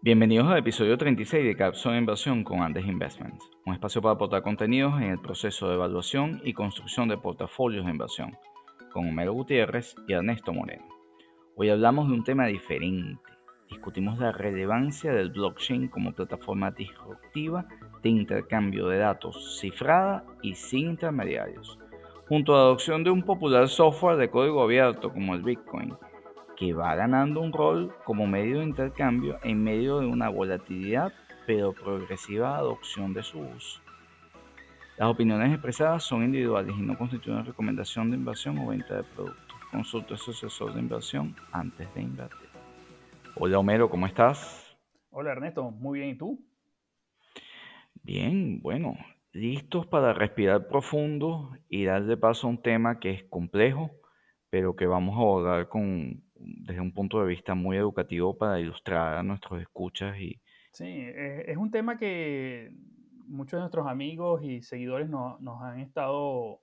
Bienvenidos al episodio 36 de Capsule Inversión con Andes Investments, un espacio para aportar contenidos en el proceso de evaluación y construcción de portafolios de inversión, con Homero Gutiérrez y Ernesto Moreno. Hoy hablamos de un tema diferente. Discutimos la relevancia del blockchain como plataforma disruptiva de intercambio de datos cifrada y sin intermediarios, junto a la adopción de un popular software de código abierto como el Bitcoin que va ganando un rol como medio de intercambio en medio de una volatilidad pero progresiva adopción de su uso. Las opiniones expresadas son individuales y no constituyen recomendación de inversión o venta de productos. Consulta a su asesor de inversión antes de invertir. Hola Homero, ¿cómo estás? Hola Ernesto, muy bien, ¿y tú? Bien, bueno, listos para respirar profundo y darle paso a un tema que es complejo, pero que vamos a abordar con, desde un punto de vista muy educativo para ilustrar a nuestros escuchas y... Sí, es, un tema que muchos de nuestros amigos y seguidores nos han estado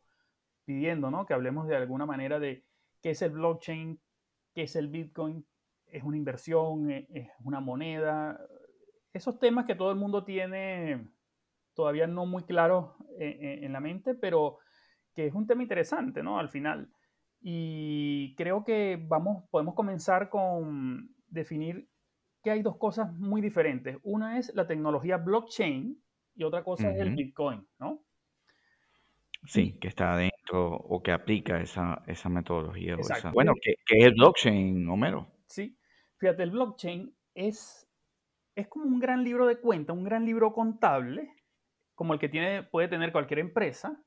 pidiendo, ¿no? Que hablemos de alguna manera de qué es el blockchain, qué es el Bitcoin, es una inversión, e, es una moneda, esos temas que todo el mundo tiene todavía no muy claros en, en la mente, pero que es un tema interesante, ¿no? Al final. Y creo que vamos, podemos comenzar con definir que hay dos cosas muy diferentes. Una es la tecnología blockchain y otra cosa es el Bitcoin, ¿no? Sí, que está dentro o que aplica esa, esa metodología. bueno, ¿qué, es el blockchain, Homero? Sí, fíjate, el blockchain es, es como un gran libro de cuenta, un gran libro contable, como el que tiene, puede tener cualquier empresa,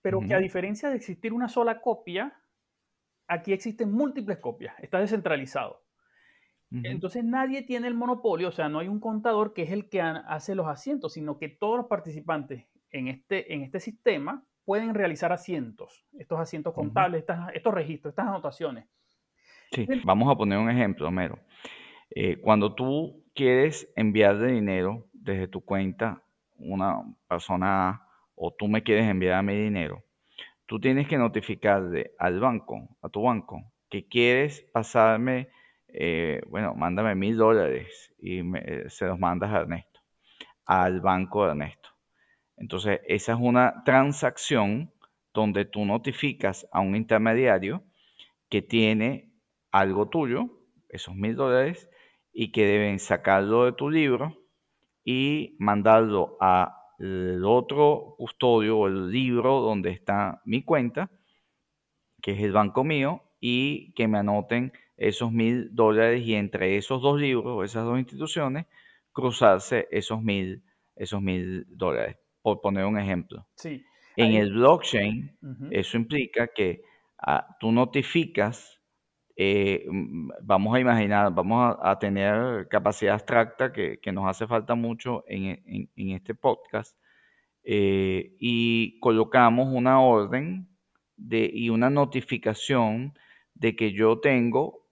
pero que a diferencia de existir una sola copia, aquí existen múltiples copias, está descentralizado. Entonces nadie tiene el monopolio, o sea, no hay un contador que es el que hace los asientos, sino que todos los participantes en este, en este sistema pueden realizar asientos, estos asientos contables, estos registros, estas anotaciones. Sí, vamos a poner un ejemplo, Homero. Eh, cuando tú quieres enviarle dinero desde tu cuenta una persona o tú me quieres enviar a mi dinero, tú tienes que notificarle al banco, a tu banco, que quieres pasarme, eh, bueno, mándame mil dólares y se los mandas a Ernesto, al banco de Ernesto. Entonces, esa es una transacción donde tú notificas a un intermediario que tiene algo tuyo, esos mil dólares, y que deben sacarlo de tu libro y mandarlo a el otro custodio o el libro donde está mi cuenta, que es el banco mío, y que me anoten esos mil dólares y entre esos dos libros, esas dos instituciones, cruzarse esos mil, esos mil dólares, por poner un ejemplo. Sí. En el blockchain, eso implica que ah, tú notificas eh, vamos a imaginar, vamos a, tener capacidad abstracta que, nos hace falta mucho en, este podcast eh, y colocamos una orden de, y una notificación de que yo tengo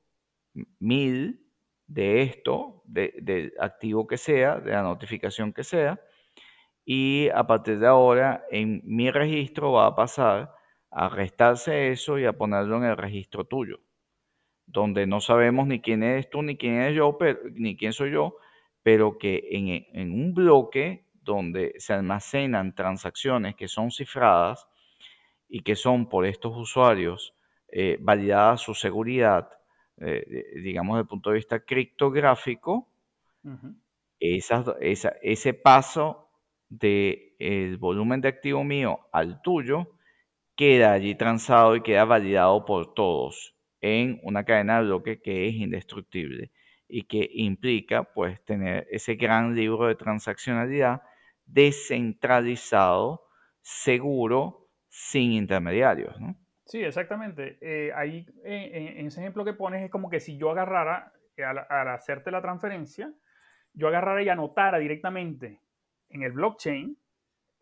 mil de esto, del activo que sea, de la notificación que sea, y a partir de ahora en mi registro va a pasar a restarse eso y a ponerlo en el registro tuyo donde no sabemos ni quién eres tú, ni quién eres yo, ni quién soy yo, pero que en, un bloque donde se almacenan transacciones que son cifradas y que son por estos usuarios eh, validadas su seguridad, eh, digamos desde el punto de vista criptográfico, ese paso del volumen de activo mío al tuyo queda allí transado y queda validado por todos en una cadena de bloque que es indestructible y que implica pues tener ese gran libro de transaccionalidad descentralizado, seguro, sin intermediarios. Sí, exactamente. Eh, ahí en, ese ejemplo que pones es como que si yo agarrara, eh, al, hacerte la transferencia, yo agarrara y anotara directamente en el blockchain,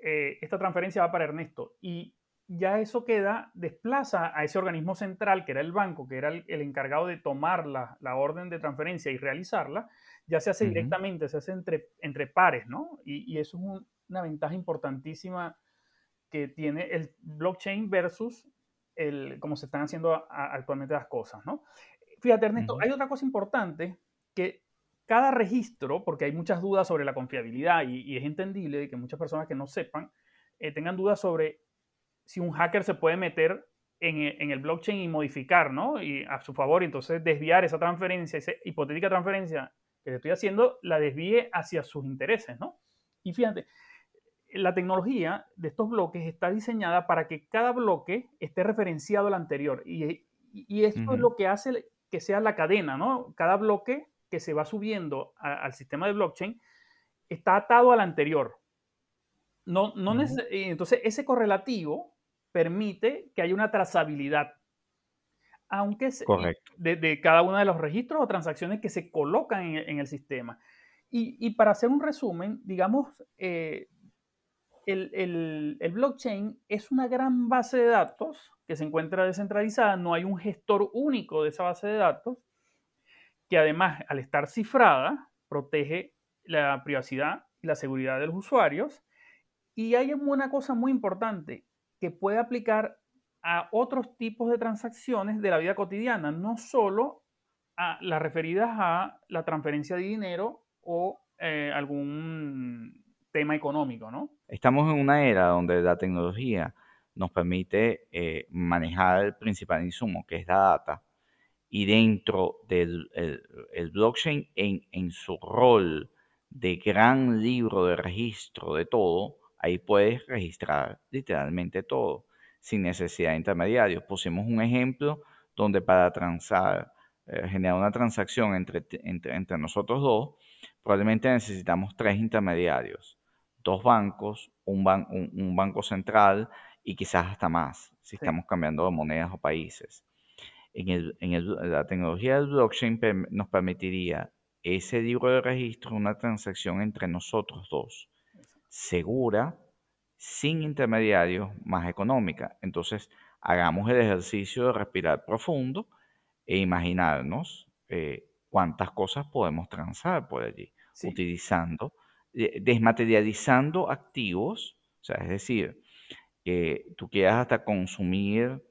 eh, esta transferencia va para Ernesto. Y ya eso queda, desplaza a ese organismo central, que era el banco, que era el, encargado de tomar la, orden de transferencia y realizarla, ya se hace directamente, se hace entre, entre pares, ¿no? Y, eso es una ventaja importantísima que tiene el blockchain versus el, cómo se están haciendo actualmente las cosas, ¿no? Fíjate, Ernesto, hay otra cosa importante que cada registro, porque hay muchas dudas sobre la confiabilidad y, es entendible que muchas personas que no sepan eh, tengan dudas sobre si un hacker se puede meter en, el blockchain y modificar, ¿no? Y a su favor, entonces desviar esa transferencia, esa hipotética transferencia que estoy haciendo, la desvíe hacia sus intereses, ¿no? Y fíjate, la tecnología de estos bloques está diseñada para que cada bloque esté referenciado al anterior. Y, esto es lo que hace que sea la cadena, ¿no? Cada bloque que se va subiendo al sistema de blockchain está atado al anterior. No, no Entonces, ese correlativo permite que haya una trazabilidad, aunque de, de, cada uno de los registros o transacciones que se colocan en, el sistema. Y, para hacer un resumen, digamos, eh, el, el, blockchain es una gran base de datos que se encuentra descentralizada, no hay un gestor único de esa base de datos, que además, al estar cifrada, protege la privacidad y la seguridad de los usuarios. Y hay una cosa muy importante, que puede aplicar a otros tipos de transacciones de la vida cotidiana, no solo a las referidas a la transferencia de dinero o eh, algún tema económico, ¿no? Estamos en una era donde la tecnología nos permite eh, manejar el principal insumo, que es la data, y dentro del el, blockchain, en su rol de gran libro de registro de todo, Ahí puedes registrar literalmente todo sin necesidad de intermediarios. Pusimos un ejemplo donde para transar, eh, generar una transacción entre, entre, nosotros dos, probablemente necesitamos tres intermediarios, dos bancos, un, un, banco central y quizás hasta más, si estamos cambiando de monedas o países. En, el, en la tecnología del blockchain nos permitiría ese libro de registro, una transacción entre nosotros dos segura, sin intermediarios, más económica. Entonces, hagamos el ejercicio de respirar profundo e imaginarnos eh, cuántas cosas podemos transar por allí, utilizando, eh, desmaterializando activos, o sea, es decir, que tú quieras hasta consumir,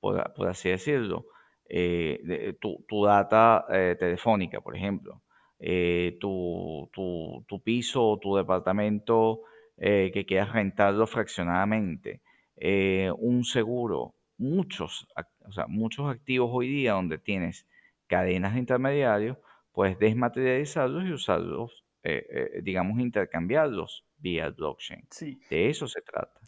por, así decirlo, eh, tu, data telefónica, por ejemplo, eh, tu, tu, piso o tu departamento eh, que quieras rentarlo fraccionadamente, eh, un seguro, muchos, o sea, muchos activos hoy día donde tienes cadenas de intermediarios, puedes desmaterializarlos y usarlos, digamos, intercambiarlos vía blockchain. De eso se trata.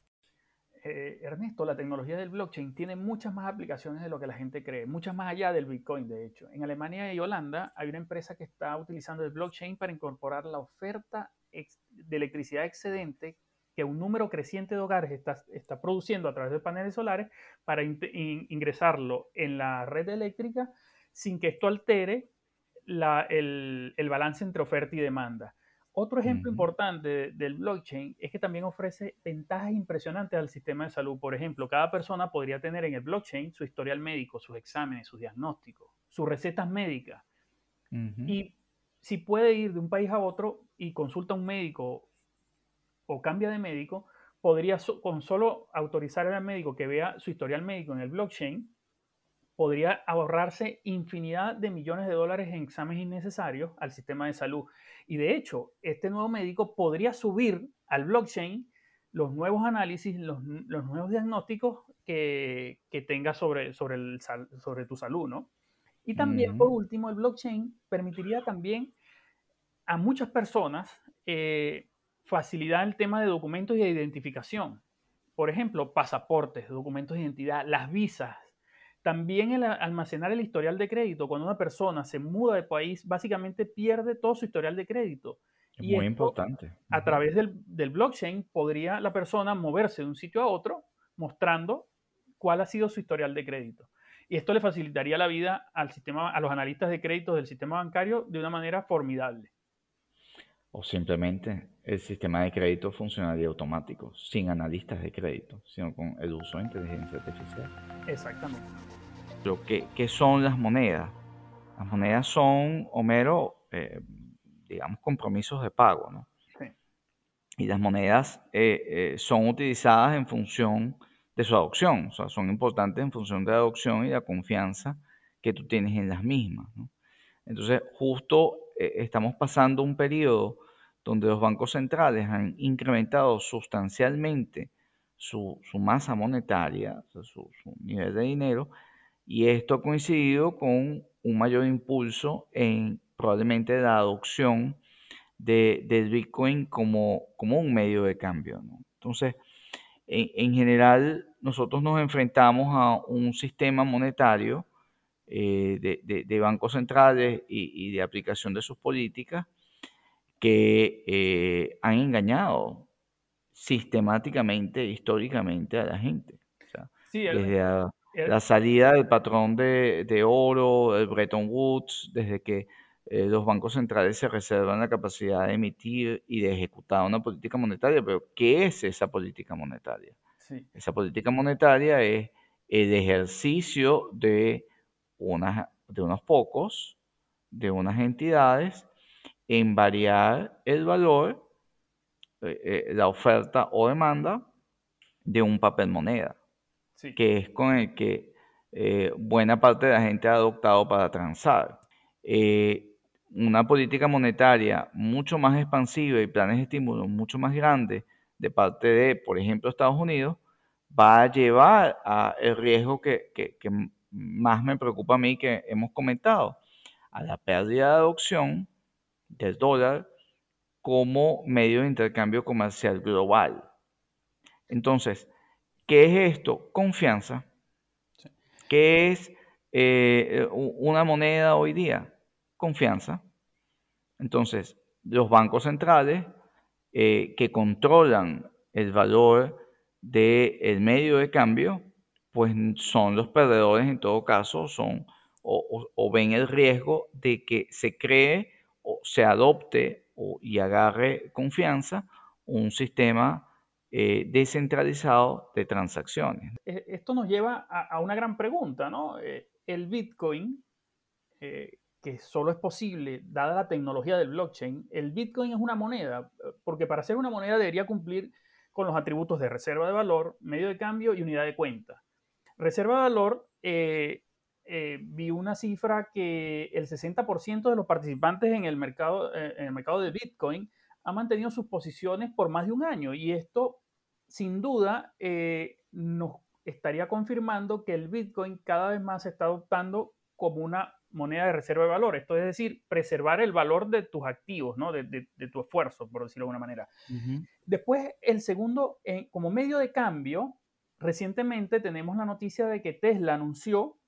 Eh, Ernesto, la tecnología del blockchain tiene muchas más aplicaciones de lo que la gente cree, muchas más allá del Bitcoin, de hecho. En Alemania y Holanda hay una empresa que está utilizando el blockchain para incorporar la oferta de electricidad excedente que un número creciente de hogares está, produciendo a través de paneles solares para ingresarlo en la red eléctrica sin que esto altere el balance entre oferta y demanda. Otro ejemplo importante del blockchain es que también ofrece ventajas impresionantes al sistema de salud. Por ejemplo, cada persona podría tener en el blockchain su historial médico, sus exámenes, sus diagnósticos, sus recetas médicas. Y si puede ir de un país a otro y consulta a un médico o cambia de médico, podría con solo autorizar al médico que vea su historial médico en el blockchain, podría ahorrarse infinidad de millones de dólares en exámenes innecesarios al sistema de salud. Y de hecho, este nuevo médico podría subir al blockchain los nuevos análisis, los, nuevos diagnósticos que, tenga sobre, sobre, el, sobre tu salud, ¿no? Y también, por último, el blockchain permitiría también a muchas personas eh, facilitar el tema de documentos y de identificación. Por ejemplo, pasaportes, documentos de identidad, las visas, también el almacenar el historial de crédito, cuando una persona se muda de país, básicamente pierde todo su historial de crédito. Es muy importante. A través del, blockchain podría la persona moverse de un sitio a otro mostrando cuál ha sido su historial de crédito. Y esto le facilitaría la vida al sistema, a los analistas de créditos del sistema bancario de una manera formidable. O simplemente el sistema de crédito funcionaría automático, sin analistas de crédito, sino con el uso de inteligencia artificial. Exactamente. Lo que, ¿Qué son las monedas? Las monedas son, Homero, eh, digamos, compromisos de pago, ¿no? Sí. Y las monedas eh, eh, son utilizadas en función de su adopción, o sea, son importantes en función de la adopción y la confianza que tú tienes en las mismas, ¿no? Entonces, justo eh, estamos pasando un periodo donde los bancos centrales han incrementado sustancialmente su, masa monetaria, su, nivel de dinero, y esto ha coincidido con un mayor impulso en probablemente la adopción de, del Bitcoin como, como un medio de cambio. Entonces, en, general, nosotros nos enfrentamos a un sistema monetario eh, de, bancos centrales y, de aplicación de sus políticas que eh, han engañado sistemáticamente, históricamente a la gente. desde la, salida del patrón de, oro, el Bretton Woods, desde que eh, los bancos centrales se reservan la capacidad de emitir y de ejecutar una política monetaria, pero ¿qué es esa política monetaria? Esa política monetaria es el ejercicio de, unas, de unos pocos, de unas entidades, en variar el valor, eh, eh, la oferta o demanda de un papel moneda, que es con el que eh, buena parte de la gente ha adoptado para transar. una política monetaria mucho más expansiva y planes de estímulo mucho más grandes de parte de, por ejemplo, Estados Unidos, va a llevar a el riesgo que, que, más me preocupa a mí que hemos comentado, a la pérdida de adopción del dólar como medio de intercambio comercial global. Entonces, ¿qué es esto? Confianza. ¿Qué es eh, una moneda hoy día? Confianza. Entonces, los bancos centrales eh, que controlan el valor del medio de cambio, pues son los perdedores en todo caso, son o, ven el riesgo de que se cree o se adopte y agarre confianza un sistema eh, descentralizado de transacciones. E, esto nos lleva a, una gran pregunta, ¿no? Eh, el Bitcoin, eh, que solo es posible dada la tecnología del blockchain, el Bitcoin es una moneda, porque para ser una moneda debería cumplir con los atributos de reserva de valor, medio de cambio y unidad de cuenta. Reserva de valor, eh, eh, vi una cifra que el 60% de los participantes en el, mercado, eh, en el mercado de Bitcoin ha mantenido sus posiciones por más de un año y esto sin duda nos estaría confirmando que el Bitcoin cada vez más se está adoptando como una moneda de reserva de valor, esto es decir, preservar el valor de tus activos, ¿no? de, tu esfuerzo, por decirlo de alguna manera. Después, el segundo, eh, como medio de cambio, recientemente tenemos la noticia de que Tesla anunció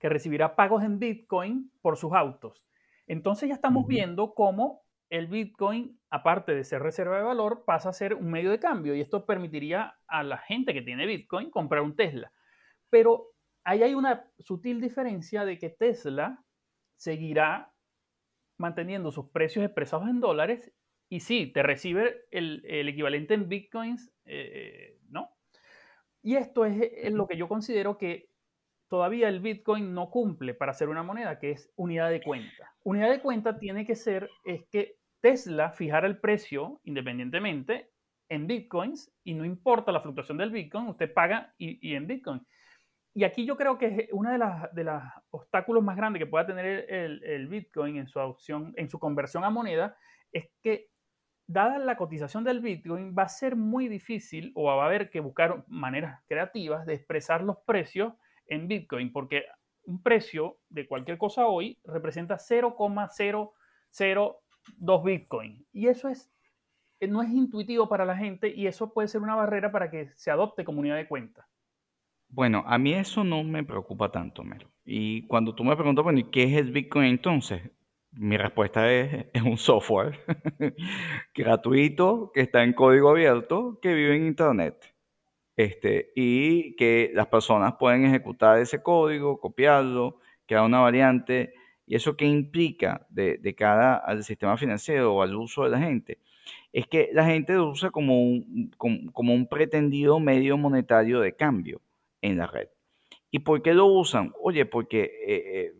que recibirá pagos en Bitcoin por sus autos. Entonces ya estamos viendo cómo el Bitcoin, aparte de ser reserva de valor, pasa a ser un medio de cambio y esto permitiría a la gente que tiene Bitcoin comprar un Tesla. Pero ahí hay una sutil diferencia de que Tesla seguirá manteniendo sus precios expresados en dólares y sí, te recibe el, equivalente en bitcoins, eh, ¿no? Y esto es, lo que yo considero que todavía el bitcoin no cumple para ser una moneda, que es unidad de cuenta. Unidad de cuenta tiene que ser, es que Tesla fijara el precio independientemente en bitcoins y no importa la fluctuación del bitcoin, usted paga y, en bitcoin. Y aquí yo creo que uno de, los obstáculos más grandes que pueda tener el, Bitcoin en su adopción, en su conversión a moneda, es que dada la cotización del Bitcoin, va a ser muy difícil o va a haber que buscar maneras creativas de expresar los precios en Bitcoin, porque un precio de cualquier cosa hoy representa 0,002 Bitcoin. Y eso es, no es intuitivo para la gente y eso puede ser una barrera para que se adopte como unidad de cuenta. Bueno, a mí eso no me preocupa tanto, Mero. Y cuando tú me preguntas, bueno, ¿y qué es el Bitcoin entonces? Mi respuesta es, es un software gratuito que está en código abierto que vive en Internet. Este, y que las personas pueden ejecutar ese código, copiarlo, crear una variante. ¿Y eso qué implica de, cara al sistema financiero o al uso de la gente? Es que la gente lo usa como un, como un pretendido medio monetario de cambio en la red. ¿Y por qué lo usan? Oye, porque, eh, eh,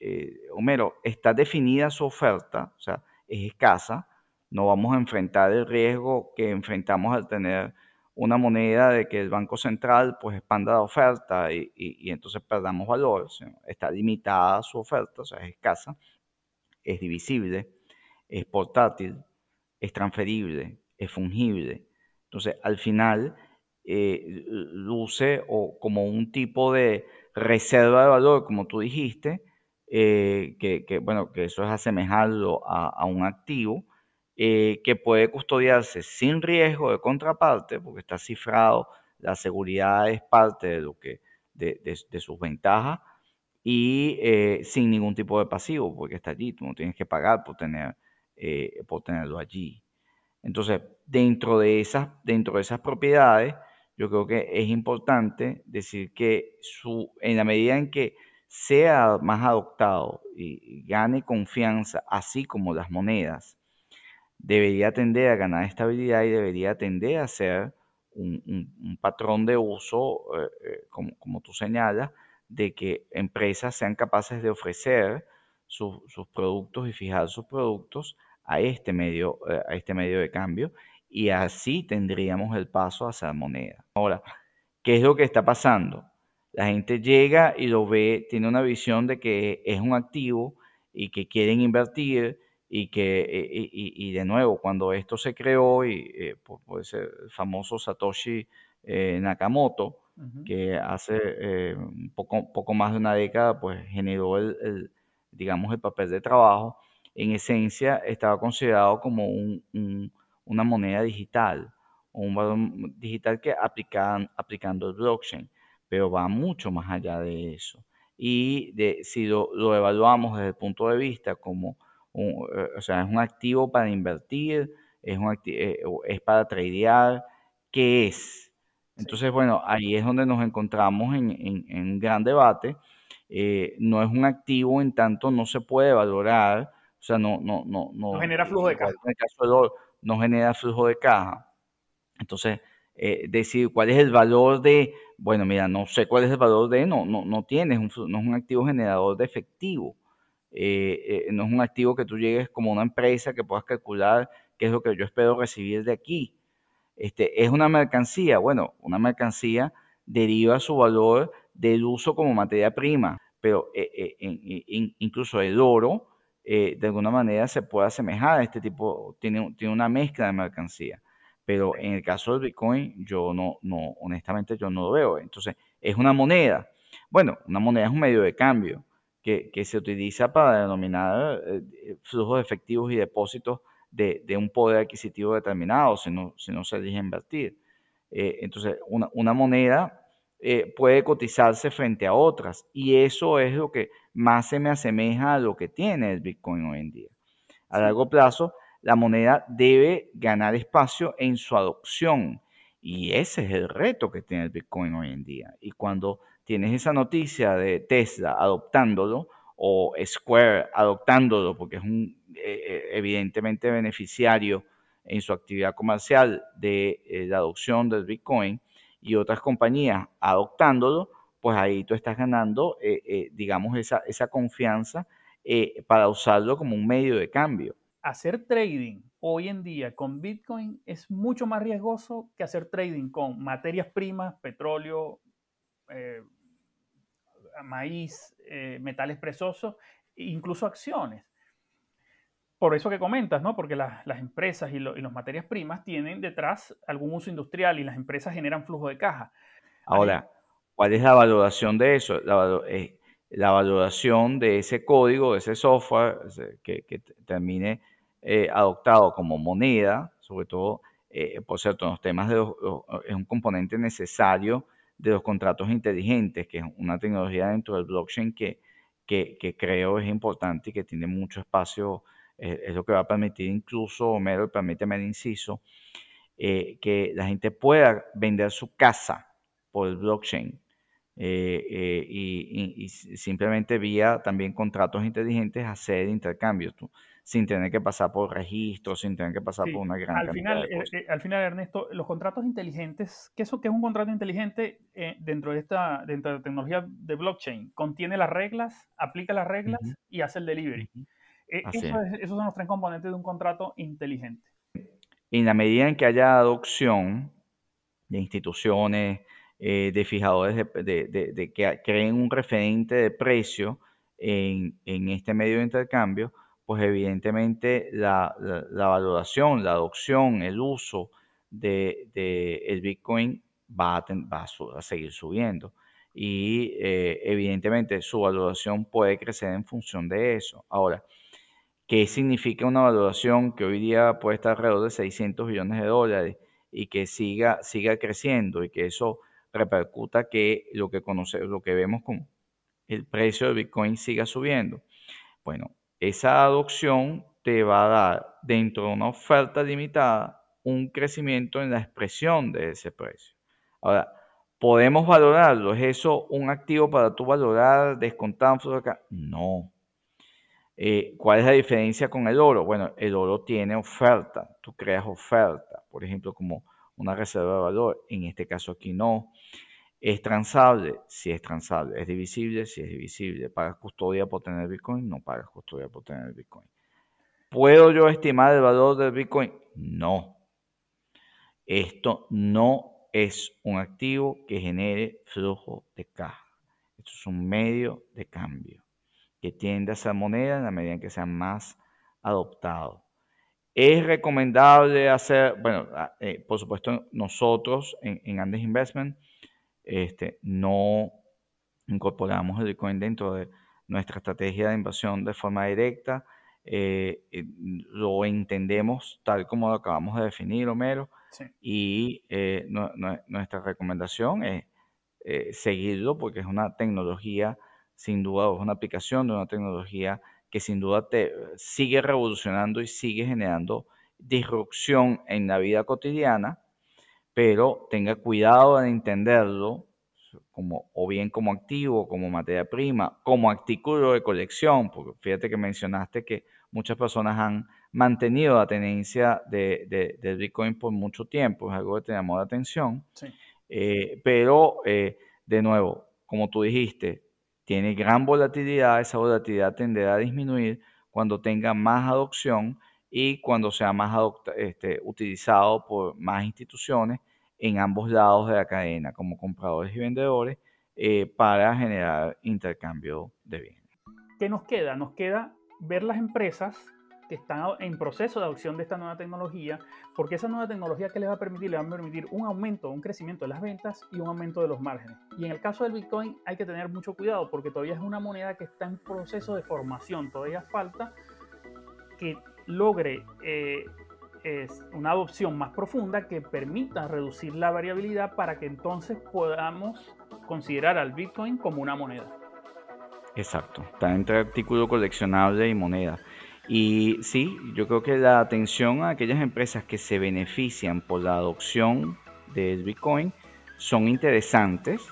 eh, Homero, está definida su oferta, o sea, es escasa, no vamos a enfrentar el riesgo que enfrentamos al tener una moneda de que el Banco Central pues expanda la oferta y, entonces perdamos valor, está limitada su oferta, o sea, es escasa. es divisible, es portátil, es transferible, es fungible. Entonces, al final, eh, luce o como un tipo de reserva de valor, como tú dijiste, eh, que, bueno, que eso es asemejarlo a, un activo, eh, que puede custodiarse sin riesgo de contraparte, porque está cifrado, la seguridad es parte de, sus ventajas, y sin ningún tipo de pasivo, porque está allí, tú no tienes que pagar por, tener, por tenerlo allí. Entonces, dentro de, esas, propiedades, yo creo que es importante decir que en la medida en que sea más adoptado y gane confianza, así como las monedas, debería tender a ganar estabilidad y debería tender a ser un, patrón de uso, eh, eh, como, tú señalas, de que empresas sean capaces de ofrecer sus productos y fijar sus productos a este medio, eh, a este medio de cambio y así tendríamos el paso a hacer moneda. Ahora, ¿qué es lo que está pasando? La gente llega y lo ve, tiene una visión de que es un activo y que quieren invertir y que, eh, y, de nuevo, cuando esto se creó, y eh, puede ser el famoso Satoshi Nakamoto, que hace un poco, poco más de una década, pues generó el, digamos, el papel de trabajo en esencia estaba considerado como una moneda digital, o un valor digital que aplican, aplicando el blockchain, pero va mucho más allá de eso. Y de, si lo, evaluamos desde el punto de vista como, un, eh, o sea, es un activo para invertir, es, un eh, es para tradear, ¿qué es? Entonces, bueno, ahí es donde nos encontramos en, un gran debate. Eh, no es un activo en tanto no se puede valorar o sea, no, no, no, no, genera flujo de caja. En el caso de oro, no genera flujo de caja. Entonces, eh, decir cuál es el valor de, bueno, mira, no sé cuál es el valor de, no, no, no tienes, un, no es un activo generador de efectivo. Eh, eh, no es un activo que tú llegues como una empresa que puedas calcular qué es lo que yo espero recibir de aquí. Este, es una mercancía. Bueno, una mercancía deriva su valor del uso como materia prima, pero incluso el oro eh, de alguna manera se puede asemejar a este tipo, tiene, tiene una mezcla de mercancía. Pero en el caso del Bitcoin, yo no, no, honestamente yo no lo veo. Entonces, es una moneda. Bueno, una moneda es un medio de cambio que, se utiliza para denominar eh, flujos efectivos y depósitos de, un poder adquisitivo determinado, si no, si no se elige invertir. Eh, entonces, una, una moneda eh, puede cotizarse frente a otras. Y eso es lo que más se me asemeja a lo que tiene el Bitcoin hoy en día. A largo plazo, la moneda debe ganar espacio en su adopción. Y ese es el reto que tiene el Bitcoin hoy en día. Y cuando tienes esa noticia de Tesla adoptándolo o Square adoptándolo, porque es un eh, eh, evidentemente beneficiario en su actividad comercial de la adopción del Bitcoin, y otras compañías adoptándolo, pues ahí tú estás ganando, eh, eh, digamos, esa, esa confianza eh, para usarlo como un medio de cambio. Hacer trading hoy en día con Bitcoin es mucho más riesgoso que hacer trading con materias primas, petróleo, maíz, metales preciosos, e incluso acciones por eso que comentas, ¿no? Porque las empresas y, las materias primas tienen detrás algún uso industrial y las empresas generan flujo de caja. Ahora, ¿cuál es la valoración de eso? La, eh, valoración de ese código, de ese software que, termine eh, adoptado como moneda, sobre todo, eh, por cierto, en los temas de es un componente necesario de los contratos inteligentes, que es una tecnología dentro del blockchain que, que creo es importante y que tiene mucho espacio es, lo que va a permitir incluso, Homero, permíteme el inciso, eh, que la gente pueda vender su casa por el blockchain eh, eh, y, simplemente vía también contratos inteligentes hacer intercambios sin tener que pasar por registros, sin tener que pasar por una gran al final, al final, Ernesto, los contratos inteligentes, ¿qué es, qué es un contrato inteligente dentro, de esta, dentro de la tecnología de blockchain? Contiene las reglas, aplica las reglas y hace el delivery. Eh, esos son los tres componentes de un contrato inteligente. En la medida en que haya adopción de instituciones, eh, de fijadores de, que creen un referente de precio en, este medio de intercambio, pues evidentemente la, valoración, la adopción, el uso del de, el Bitcoin va a, va a, seguir subiendo. Y eh, evidentemente su valoración puede crecer en función de eso. Ahora, ¿qué significa una valoración que hoy día puede estar alrededor de 600 billones de dólares y que siga, siga creciendo y que eso repercuta que lo que conocemos, lo que vemos como el precio del Bitcoin siga subiendo? Bueno, esa adopción te va a dar dentro de una oferta limitada un crecimiento en la expresión de ese precio. Ahora, ¿podemos valorarlo? ¿Es eso un activo para tú valorar, descontar acá? No. Eh, ¿Cuál es la diferencia con el oro? Bueno, el oro tiene oferta, tú creas oferta, por ejemplo, como una reserva de valor, en este caso aquí no. ¿Es transable? Si es transable. ¿Es divisible? Si es divisible. ¿Pagas custodia por tener Bitcoin? No pagas custodia por tener Bitcoin. ¿Puedo yo estimar el valor del Bitcoin? No. Esto no es un activo que genere flujo de caja. Esto es un medio de cambio que tiende a ser moneda en la medida en que sea más adoptado. Es recomendable hacer, bueno, ah, eh, por supuesto, nosotros en, en Andes Investment este, no incorporamos el Bitcoin dentro de nuestra estrategia de inversión de forma directa. Eh, eh, lo entendemos tal como lo acabamos de definir, Homero, y eh, nuestra recomendación es seguirlo porque es una tecnología, sin duda, es una aplicación de una tecnología que sin duda te sigue revolucionando y sigue generando disrupción en la vida cotidiana pero tenga cuidado de entenderlo como, o bien como activo, como materia prima, como artículo de colección, porque fíjate que mencionaste que muchas personas han mantenido la tenencia de, del Bitcoin por mucho tiempo, es algo que te llamó la atención, eh, pero eh, de nuevo, como tú dijiste, tiene gran volatilidad, esa volatilidad tenderá a disminuir cuando tenga más adopción y cuando sea más este, utilizado por más instituciones en ambos lados de la cadena, como compradores y vendedores, eh, para generar intercambio de bienes. ¿Qué nos queda? Nos queda ver las empresas que están en proceso de adopción de esta nueva tecnología, porque esa nueva tecnología que les va a permitir, le va a permitir un aumento, un crecimiento de las ventas y un aumento de los márgenes. Y en el caso del Bitcoin hay que tener mucho cuidado porque todavía es una moneda que está en proceso de formación, todavía falta que logre eh, es una adopción más profunda que permita reducir la variabilidad para que entonces podamos considerar al Bitcoin como una moneda. Exacto, está entre artículo coleccionable y moneda. Y sí, yo creo que la atención a aquellas empresas que se benefician por la adopción del Bitcoin son interesantes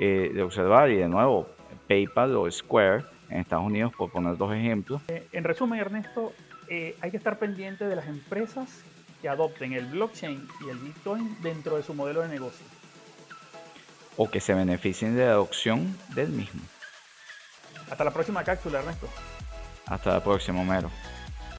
eh, de observar y de nuevo PayPal o Square en Estados Unidos, por poner dos ejemplos. Eh, en resumen, Ernesto, eh, hay que estar pendiente de las empresas que adopten el blockchain y el Bitcoin dentro de su modelo de negocio. O que se beneficien de la adopción del mismo. Hasta la próxima cápsula, Ernesto. Hasta la próxima, Homero.